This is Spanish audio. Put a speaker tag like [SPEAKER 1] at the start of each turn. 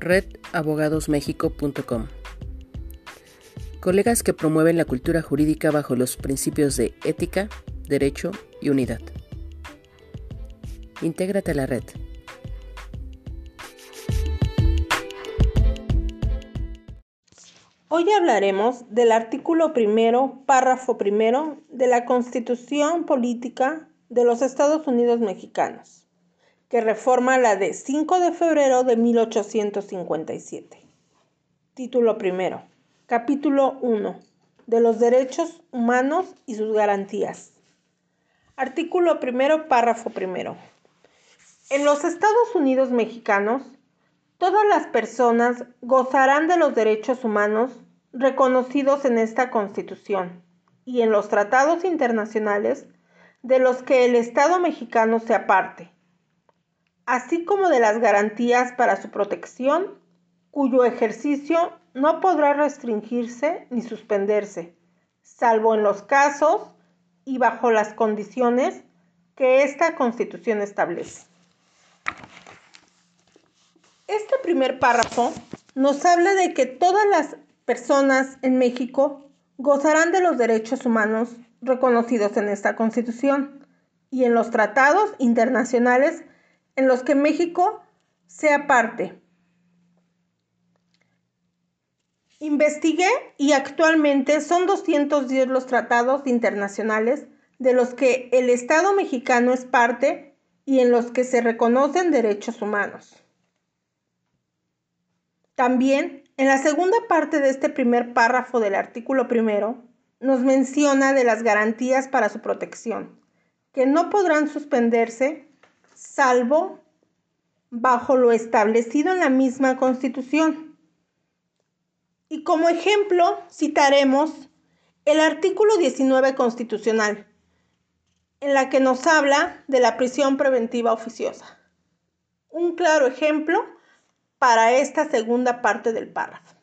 [SPEAKER 1] redabogadosmexico.com. Colegas que promueven la cultura jurídica bajo los principios de ética, derecho y unidad. Intégrate a la red.
[SPEAKER 2] Hoy hablaremos del artículo primero, párrafo primero de la Constitución Política de los Estados Unidos Mexicanos, que reforma la de 5 de febrero de 1857. Título primero. Capítulo 1. De los derechos humanos y sus garantías. Artículo primero, párrafo primero. En los Estados Unidos mexicanos, Todas las personas gozarán de los derechos humanos reconocidos en esta Constitución y en los tratados internacionales de los que el Estado mexicano se aparte, así como de las garantías para su protección, cuyo ejercicio no podrá restringirse ni suspenderse, salvo en los casos y bajo las condiciones que esta Constitución establece. Este primer párrafo nos habla de que todas las personas en México gozarán de los derechos humanos reconocidos en esta Constitución y en los tratados internacionales en los que México sea parte. Investigué y actualmente son 210 los tratados internacionales de los que el Estado mexicano es parte y en los que se reconocen derechos humanos. También, en la segunda parte de este primer párrafo del artículo primero, nos menciona de las garantías para su protección, que no podrán suspenderse salvo bajo lo establecido en la misma Constitución. Y como ejemplo citaremos el artículo 19 constitucional, en la que nos habla de la prisión preventiva oficiosa. Un claro ejemplo para esta segunda parte del párrafo.